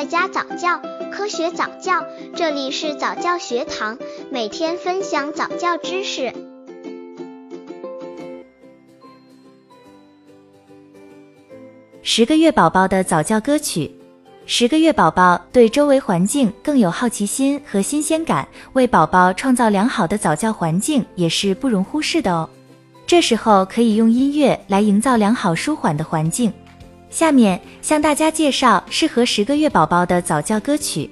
在家早教，科学早教，这里是早教学堂，每天分享早教知识。十个月宝宝的早教歌曲。十个月宝宝对周围环境更有好奇心和新鲜感，为宝宝创造良好的早教环境也是不容忽视的哦。这时候可以用音乐来营造良好舒缓的环境。下面向大家介绍适合十个月宝宝的早教歌曲。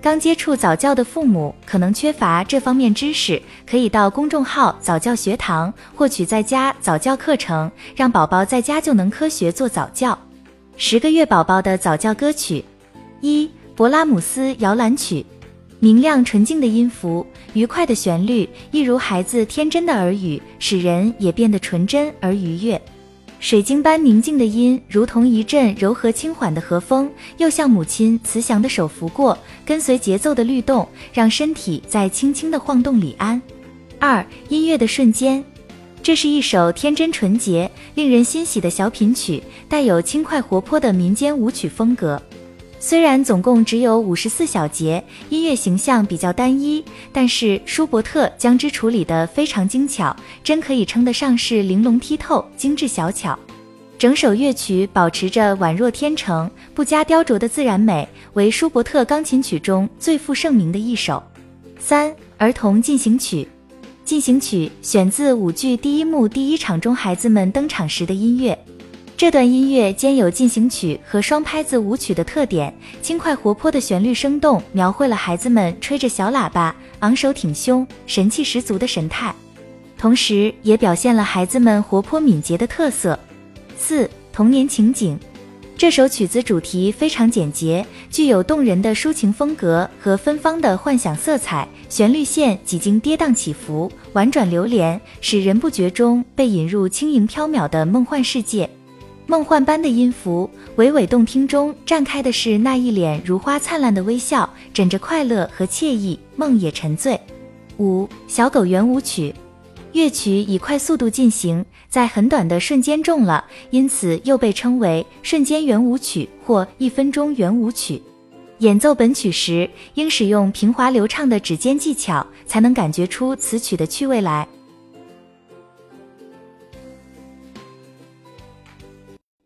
刚接触早教的父母可能缺乏这方面知识，可以到公众号早教学堂获取在家早教课程，让宝宝在家就能科学做早教。十个月宝宝的早教歌曲。一勃拉姆斯摇篮曲，明亮纯净的音符，愉快的旋律，一如孩子天真的耳语，使人也变得纯真而愉悦。水晶般宁静的音，如同一阵柔和轻缓的和风，又像母亲慈祥的手拂过，跟随节奏的律动，让身体在轻轻的晃动里安。二音乐的瞬间，这是一首天真纯洁、令人欣喜的小品曲，带有轻快活泼的民间舞曲风格。虽然总共只有五十四小节，音乐形象比较单一，但是舒伯特将之处理得非常精巧，真可以称得上是玲珑剔透、精致小巧。整首乐曲保持着宛若天成、不加雕琢的自然美，为舒伯特钢琴曲中最负盛名的一首。三儿童进行曲，进行曲选自舞剧第一幕第一场中孩子们登场时的音乐。这段音乐兼有进行曲和双拍子舞曲的特点，轻快活泼的旋律生动描绘了孩子们吹着小喇叭、昂首挺胸、神气十足的神态，同时也表现了孩子们活泼敏捷的特色。四童年情景，这首曲子主题非常简洁，具有动人的抒情风格和芬芳的幻想色彩，旋律线几经跌宕起伏，婉转流连，使人不觉中被引入轻盈飘渺的梦幻世界。梦幻般的音符，娓娓动听中绽开的是那一脸如花灿烂的微笑，枕着快乐和惬意，梦也沉醉。五小狗圆舞曲，乐曲以快速度进行，在很短的瞬间中了，因此又被称为瞬间圆舞曲或一分钟圆舞曲。演奏本曲时，应使用平滑流畅的指尖技巧，才能感觉出此曲的趣味来。